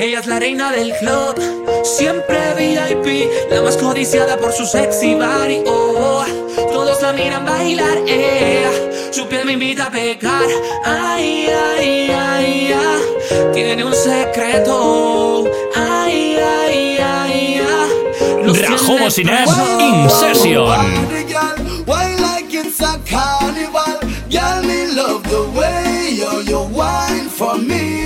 Ella es la reina del club, siempre VIP, la más codiciada por su sexy body. Oh, todos la miran bailar, eh. Su piel me invita a pecar. Ay, ay, ay, ay. Tiene un secreto. Ay, ay, ay, ay. Rajo Bocines In Session. Why like it's a carnival? Girl, me love the way you, you wine for me.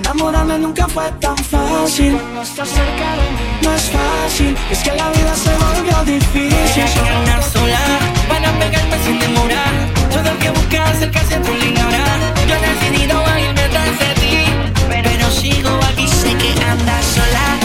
Enamorarme nunca fue tan fácil. No estás cerca de mí, no es fácil, es que la vida se volvió difícil. Quiero andar sola, van a pegarme sin demorar. Todo el que busca acercarse a tu línea Yo he decidido a irme tras de ti, pero sigo aquí, sé que andas sola.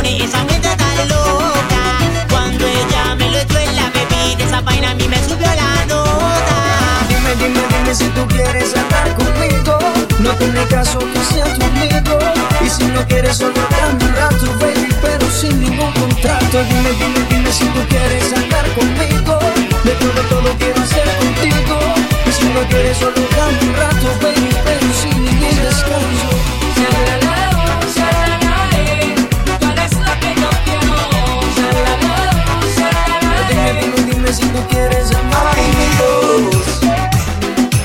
Pone esa mente tan loca. Cuando ella me lo echó en la bebida, esa vaina a mí me subió la nota. Dime, dime, dime si tú quieres andar conmigo. No tiene caso que sea tu amigo. Y si no quieres solo dame un rato, baby, pero sin ningún contrato. Dime, dime, dime si tú quieres andar conmigo. De todo, todo quiero hacer contigo. Y si no quieres solo dame un rato, baby, pero sin ningún descanso. Quieres amar Ay, mi Dios.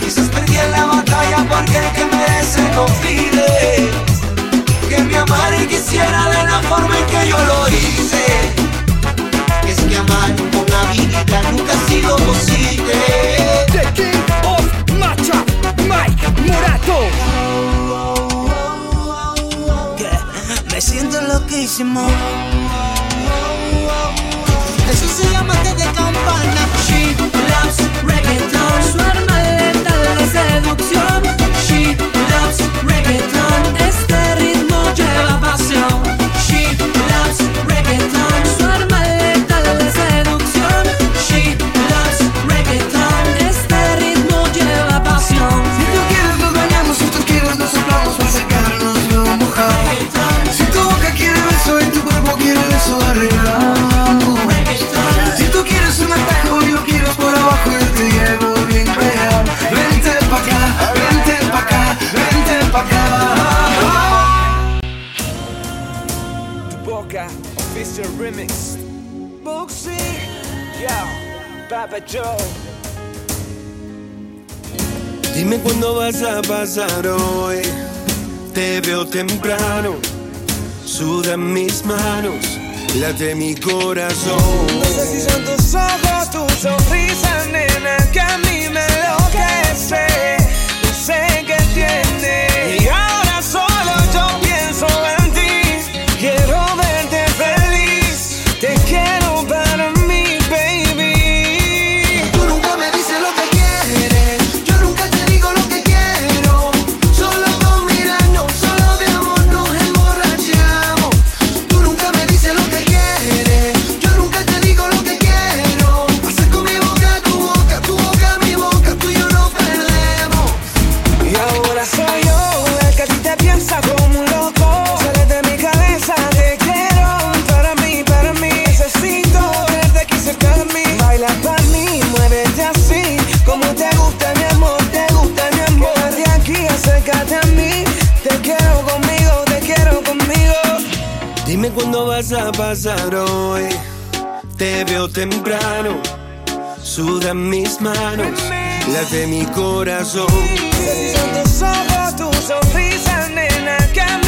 Quizás perdí en la batalla porque el que merece no pide que me amara y quisiera de la forma en que yo lo hice. Es que amar con habilidad nunca ha sido posible. The King of Matcha, Mike Murato. Me siento loquísimo. Eso se llama que de campana. She loves reggaeton, su arma remix. Buxi, yo, Papa Joe. Dime cuándo vas a pasar hoy. Te veo temprano. Sudan mis manos. Late mi corazón. No sé si son tus ojos, tu sonrisa, nena, que a mí me enloquece. No sé qué tiene. temprano, sudan mis manos, las de mi corazón. Siento solo tu sonrisa, nena, que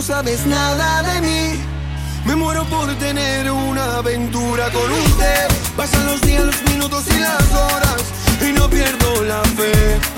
no sabes nada de mí. Me muero por tener una aventura con usted. Pasan los días, los minutos y las horas y no pierdo la fe.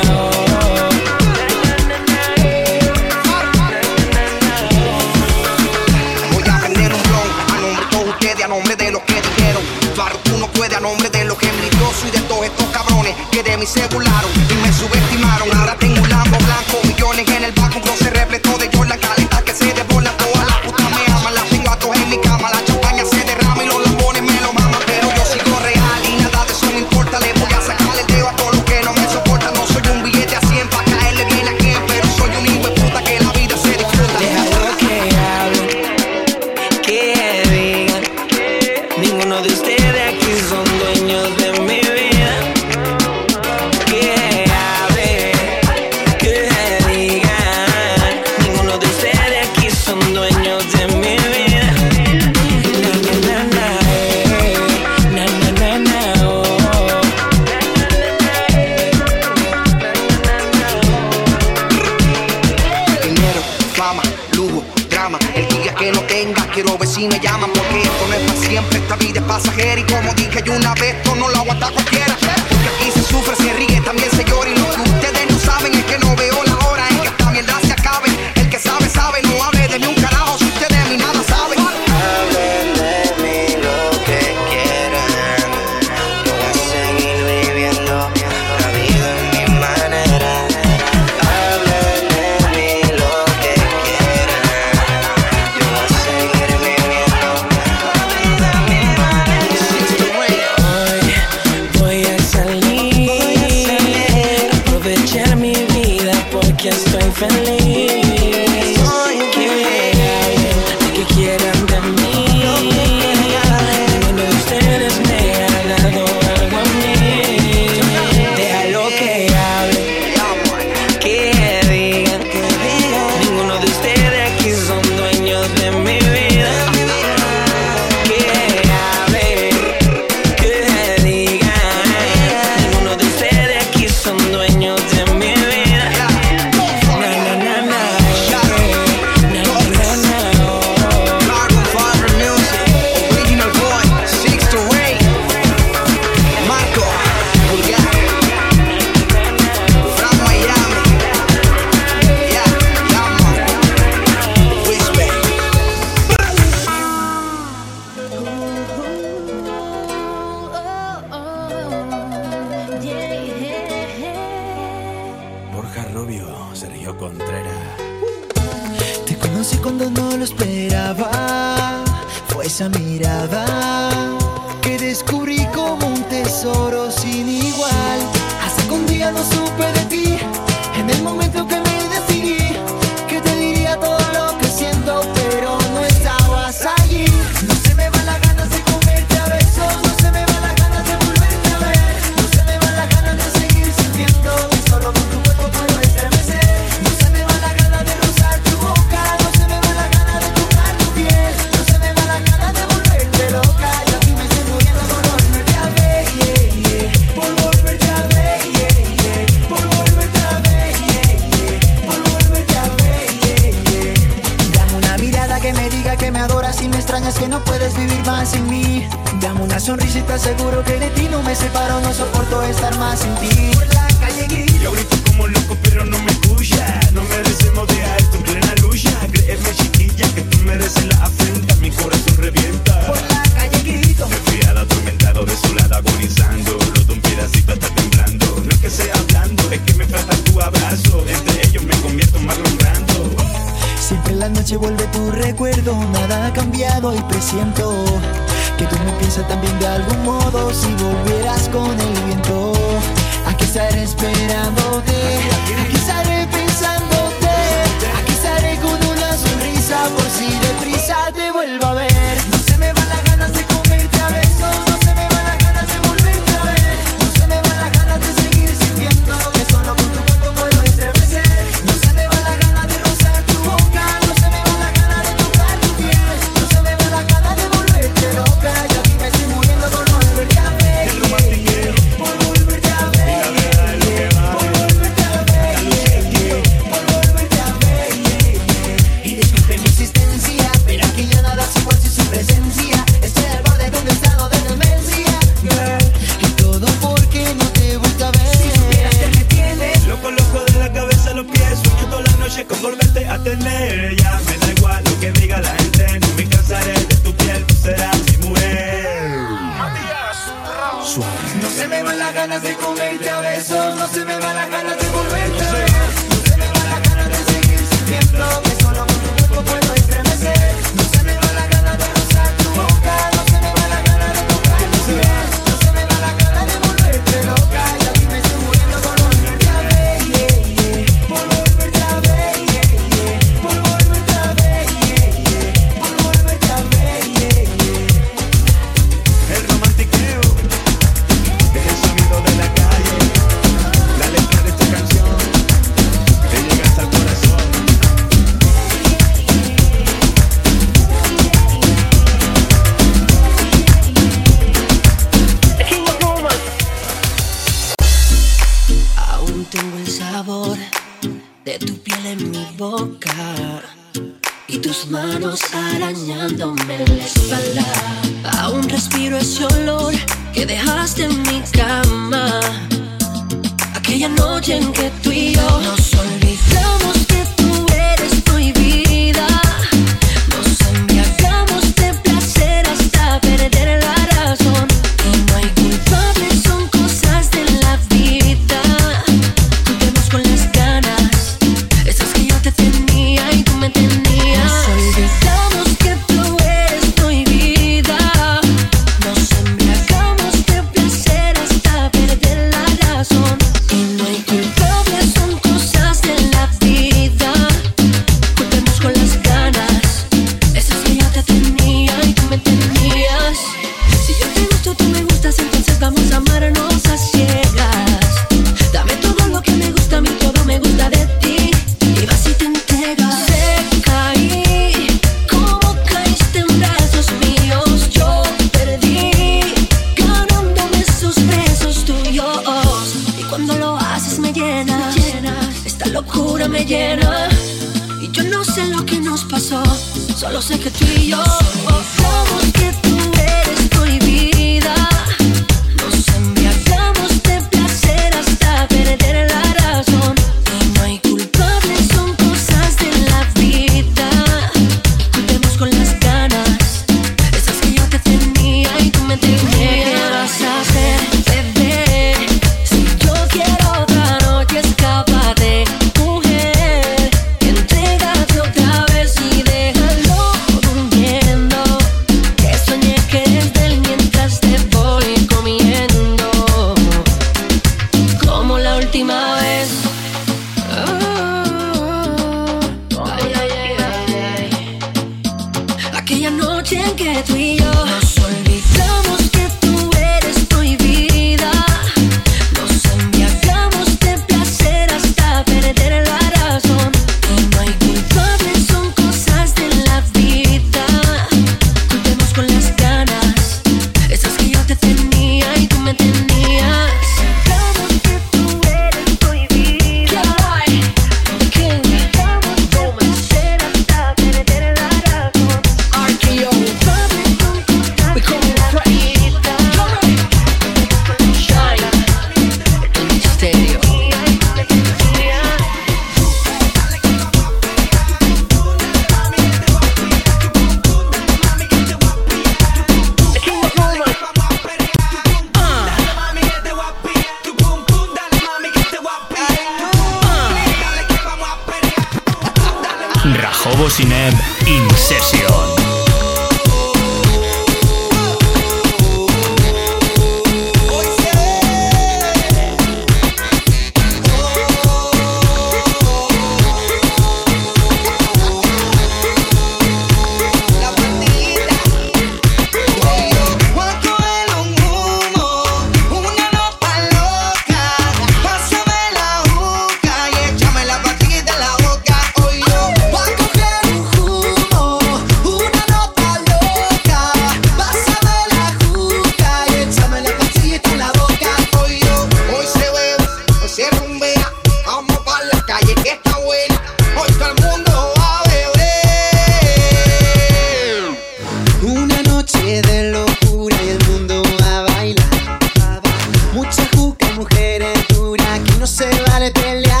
mujer es dura, que no se vale pelear.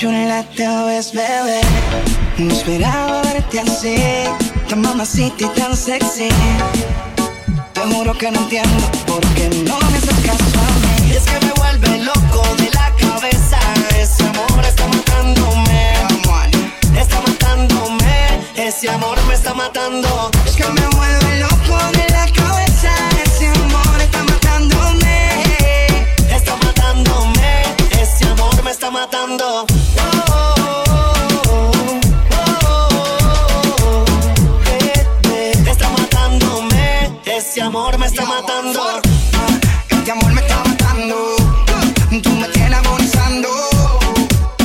chula te ves, bebé. No esperaba verte así, tan mamacita tan sexy. Te juro que no entiendo por qué no me haces caso. Es que me vuelve loco de la cabeza. Ese amor está matándome. Está matándome. Ese amor me está matando. Es que me vuelve loco de la cabeza. Ese amor está matándome. Está matándome. Ese amor me está matando. Está matando. Este amor me está matando. Tú me tienes agonizando.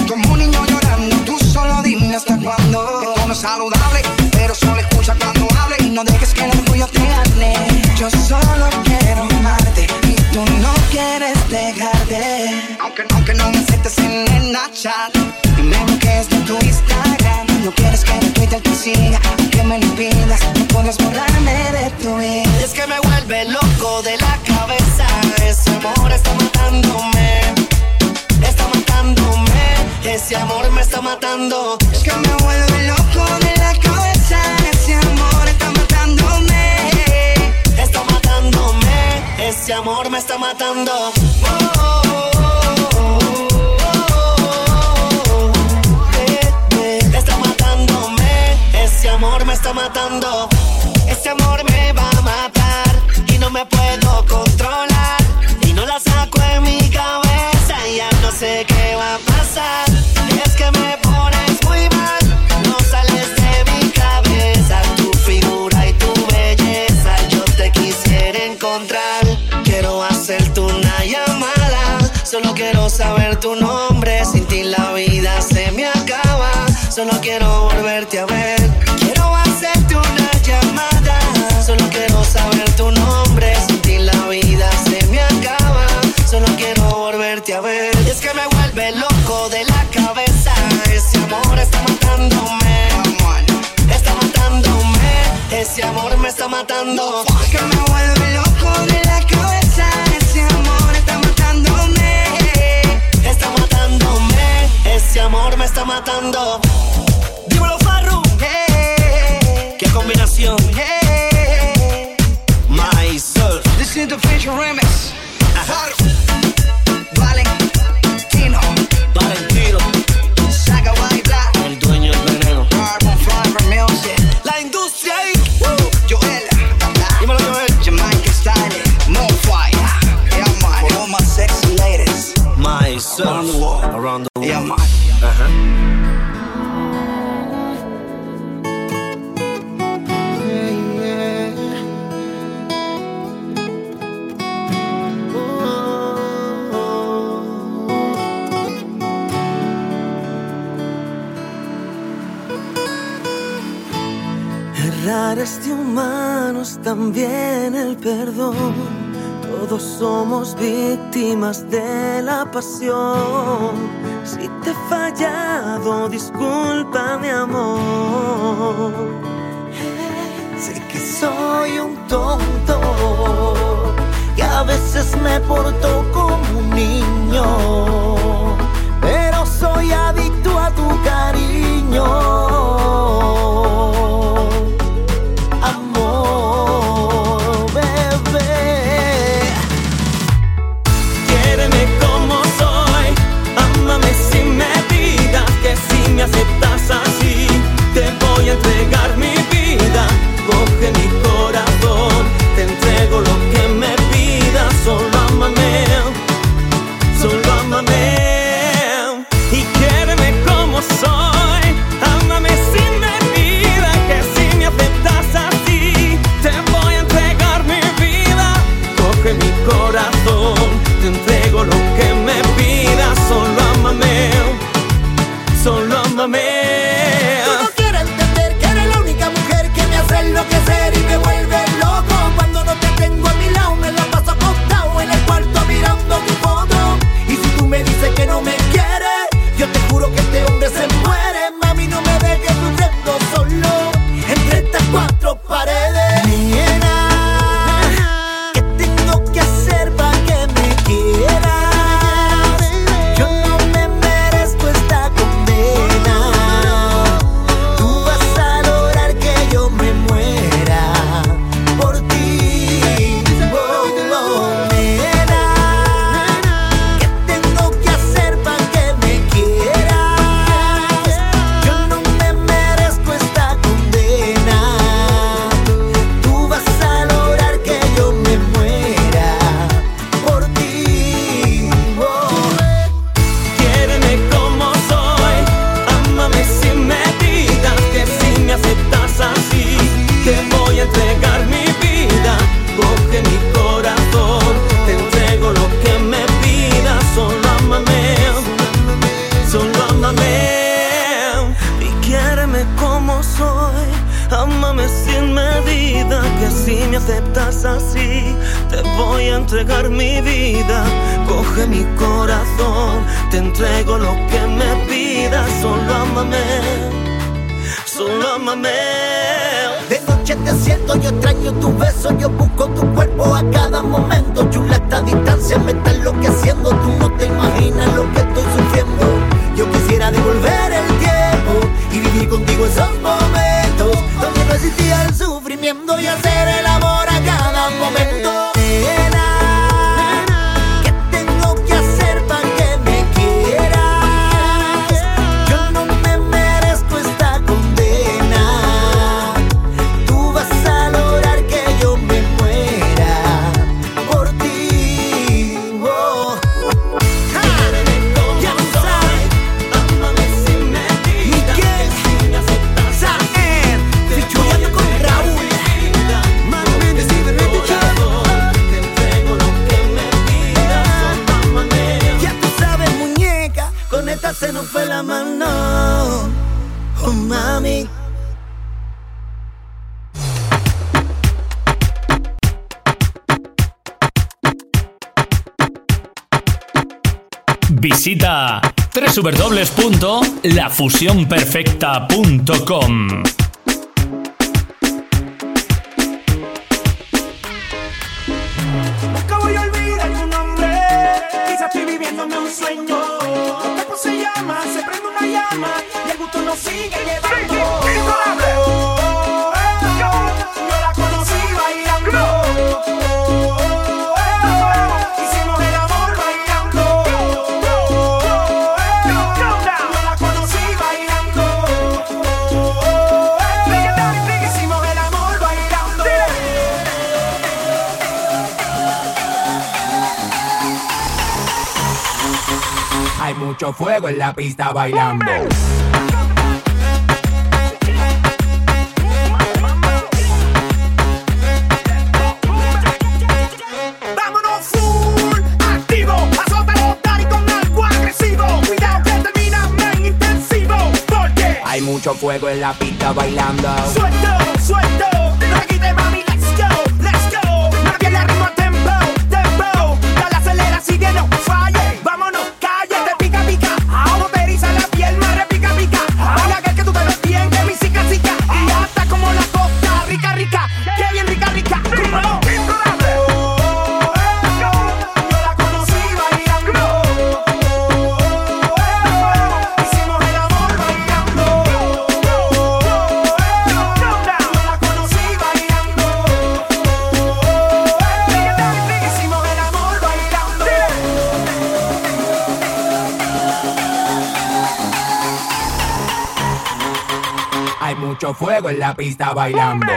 Como un niño llorando. Tú solo dime hasta cuándo. Esto no es saludable, pero solo escucha cuando hable. Y no dejes que el orgullo te gane. Yo solo quiero amarte. Y tú no quieres dejarte. Aunque, aunque no me aceptes en el Snapchat. Dime lo que es de tu Instagram. No quieres que en Twitter te siga. Aunque me lo impidas, no puedes borrarme de tu vida. Matando. Es que me vuelve loco de la cabeza. Ese amor está matándome. Está matándome. Ese amor me está matando. Oh, oh, oh, amor me está matando. Ese amor me va a matar. Y no me puedo controlar. Quiero saber tu nombre. Sin ti la vida se me acaba. Solo quiero volverte a ver. Quiero hacerte una llamada. Solo quiero saber tu nombre. Sin ti la vida se me acaba. Solo quiero volverte a ver. Es que me vuelve loco de la cabeza. Ese amor está matándome. Está matándome. Ese amor me está matando. Que me vuelve amor me está matando. Dímelo, Farru. Qué combinación. Myself. This is the feature remix. Valentino. Valentino. Saga Baila. El dueño del veneno. Carbon Fiber Music. La industria ahí. Joel. Dímelo, Joel. Jamaica Style. More fire. Yeah, man. For all my sexy ladies. Myself. Around the world. Around the Yeah, man. Errar es de humanos también el perdón. Todos somos víctimas de la pasión. Si te he fallado, disculpa mi amor. Sé que soy un tonto, que a veces me porto como un niño, pero soy adicto a tu cariño. pena lo que estoy sufriendo. Yo quisiera devolver el tiempo y vivir contigo esos momentos donde no existía el sufrimiento y hacer www.lafusionperfecta.com Fuego en la pista bailando. Vámonos full activo, asótalo, dale con algo agresivo. Cuidado que termina muy intensivo. Porque hay mucho fuego en la pista bailando. Suelto, suelto, reggaetón mami, let's go, let's go. Nadie le arrima. fuego en la pista bailando.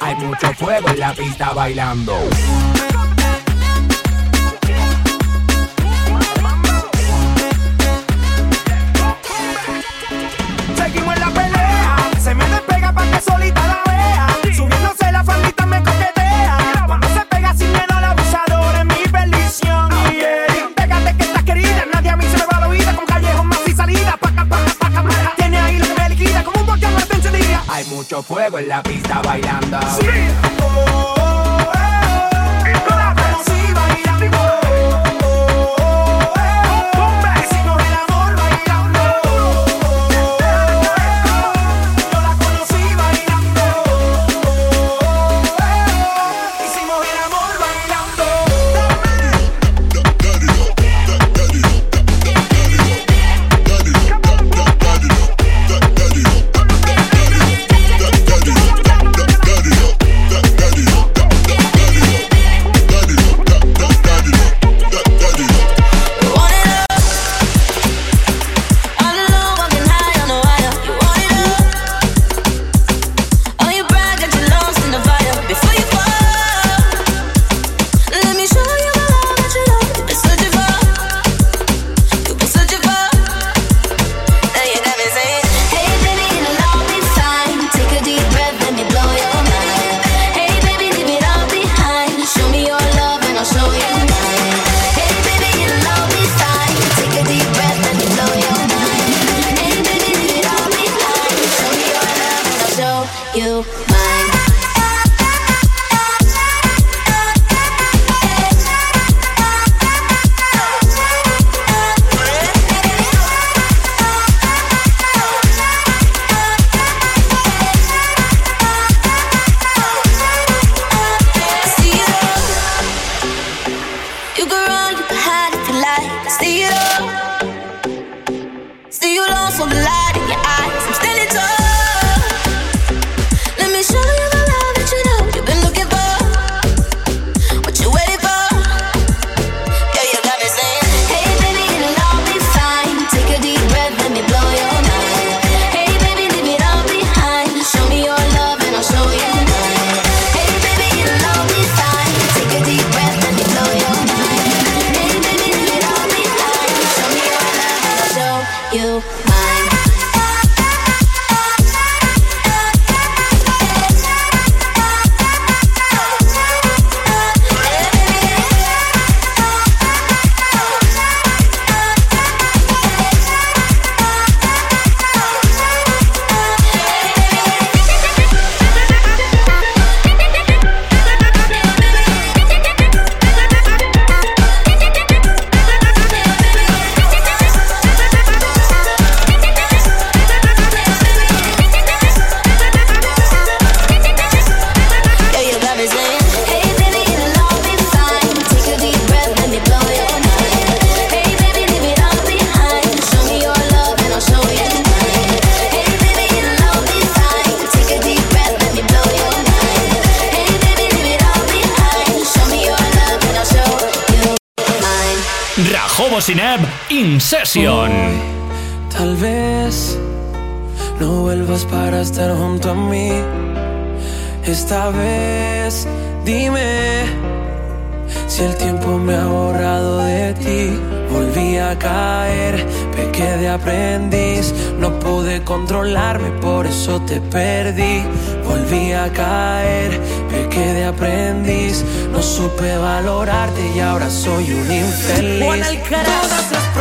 Hay mucho fuego en la pista bailando. Session. Tal vez no vuelvas para estar junto a mí. Esta vez dime si el tiempo me ha borrado de ti. Volví a caer, pequé de aprendiz. No pude controlarme, por eso te perdí. Volví a caer, pequé de aprendiz. No supe valorarte y ahora soy un infeliz. Todas las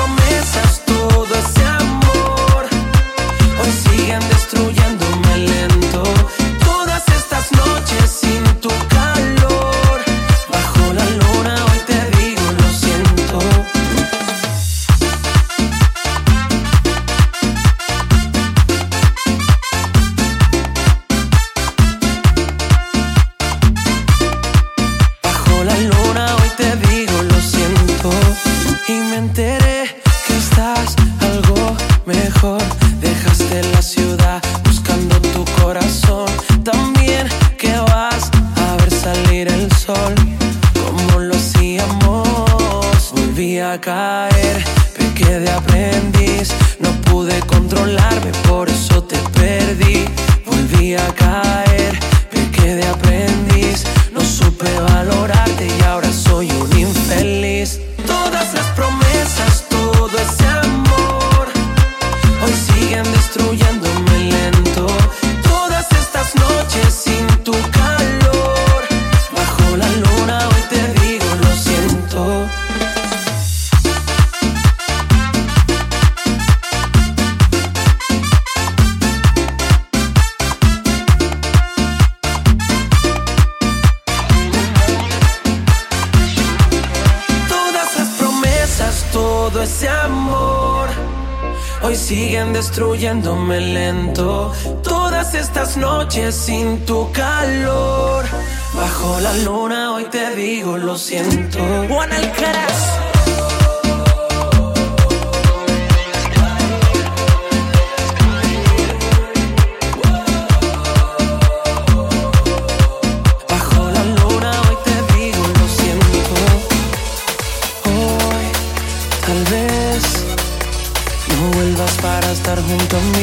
很重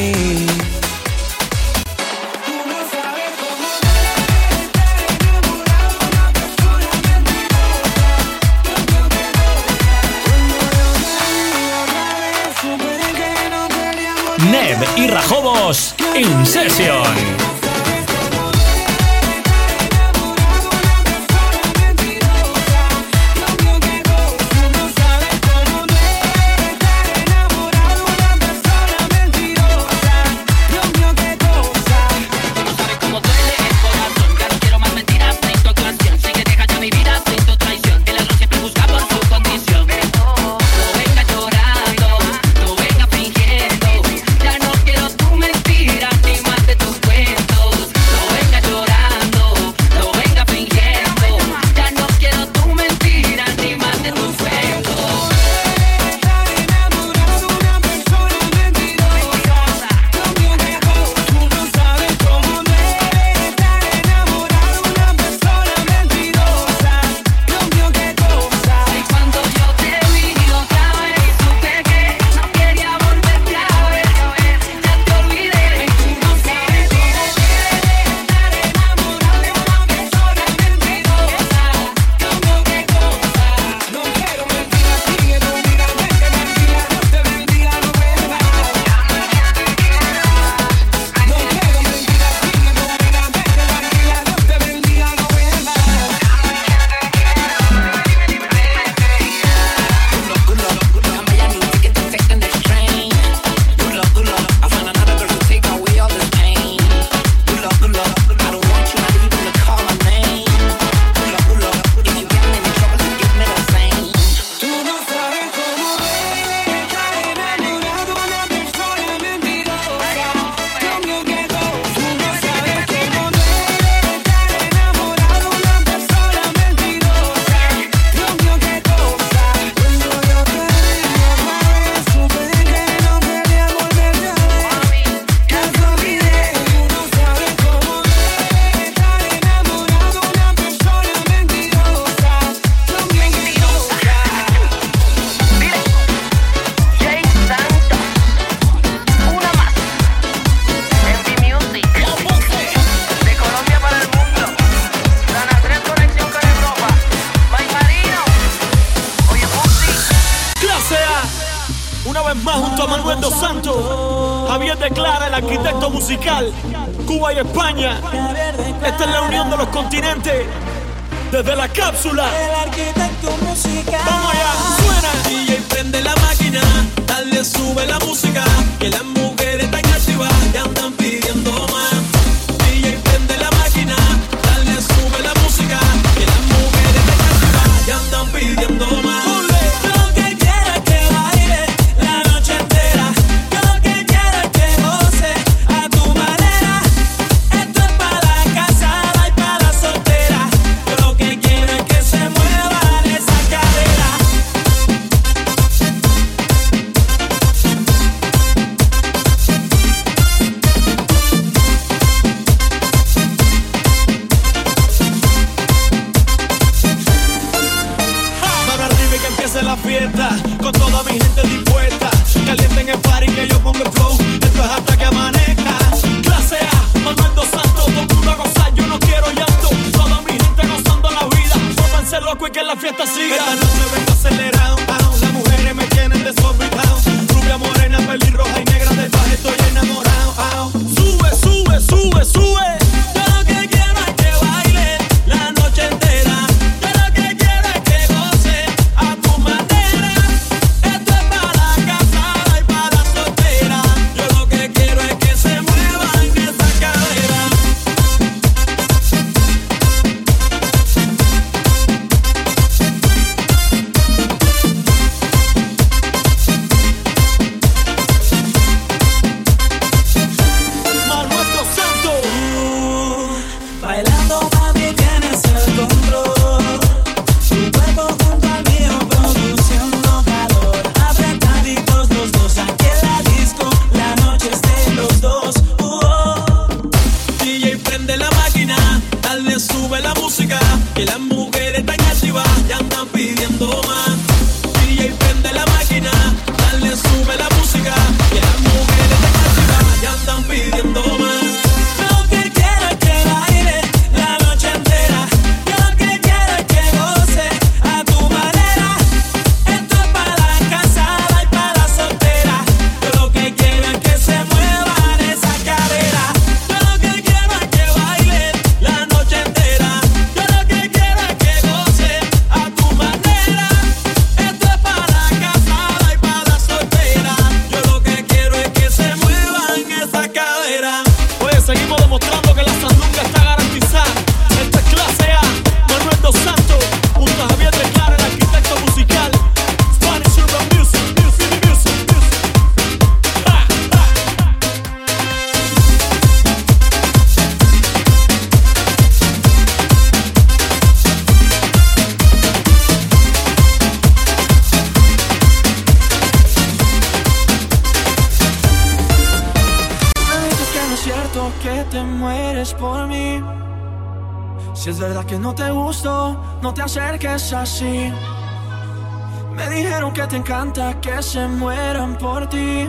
Me dijeron que te encanta que se mueran por ti.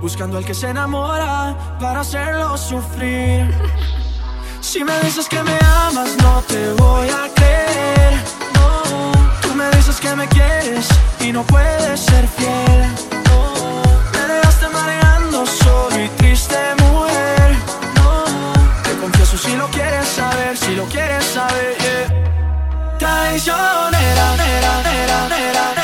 Buscando al que se enamora para hacerlo sufrir. Si me dices que me amas, no te voy a creer. No, tú me dices que me quieres y no puedes ser fiel. traicionera, nera, nera, nera,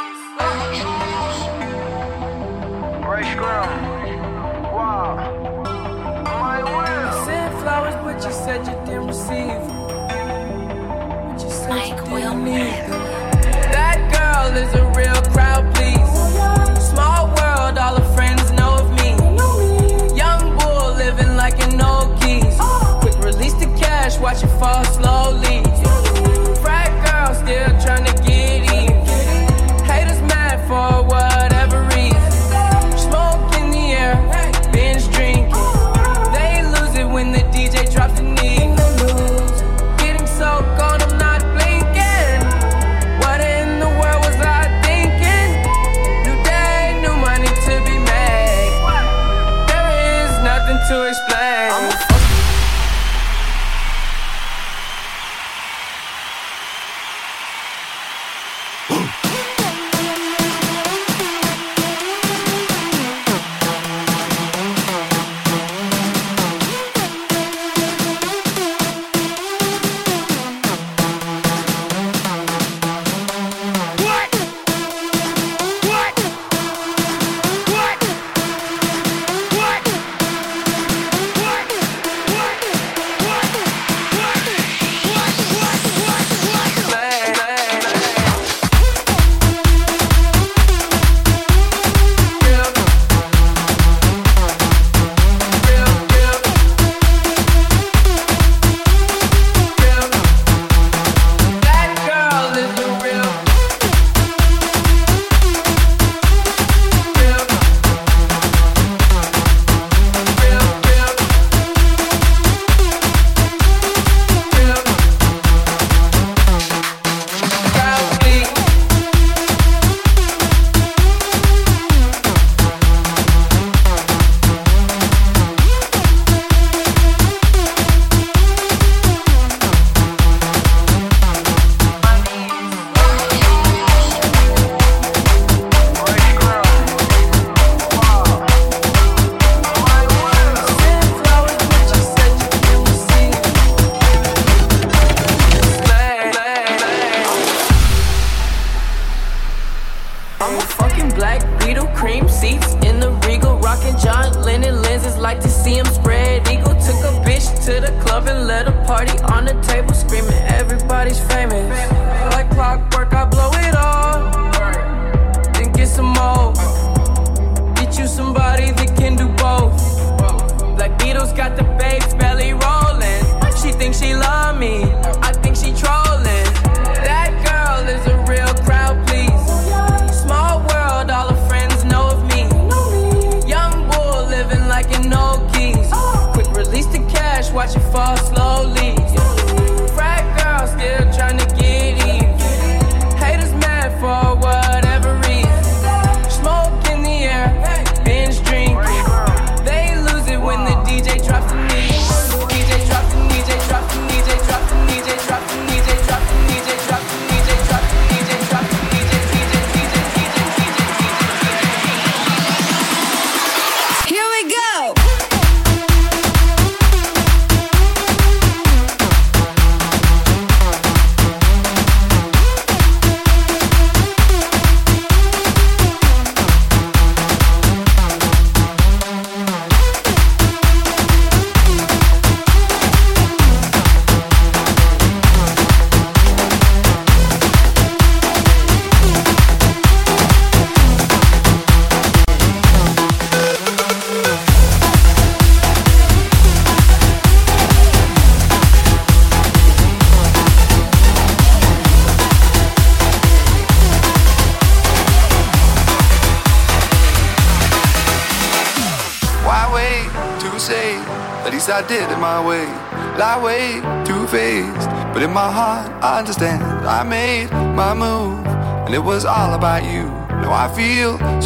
Fresh Send flowers, but you said you didn't receive. But you said you didn't need. That girl is a real crowd, please. Small world, all her friends know of me. Young bull living like an old geezer. Quick release the cash, watch it fall slow.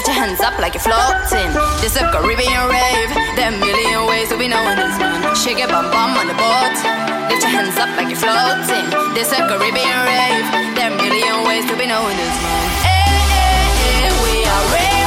Lift your hands up like you're floating. This a Caribbean rave. There are a million ways to be knowing this man. Shake your bum bum on the boat. Lift your hands up like you're floating. This a Caribbean rave. There are a million ways to be knowing this man. Hey, hey, hey, we are rave,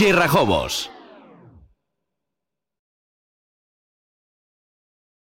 DJ Rajobos.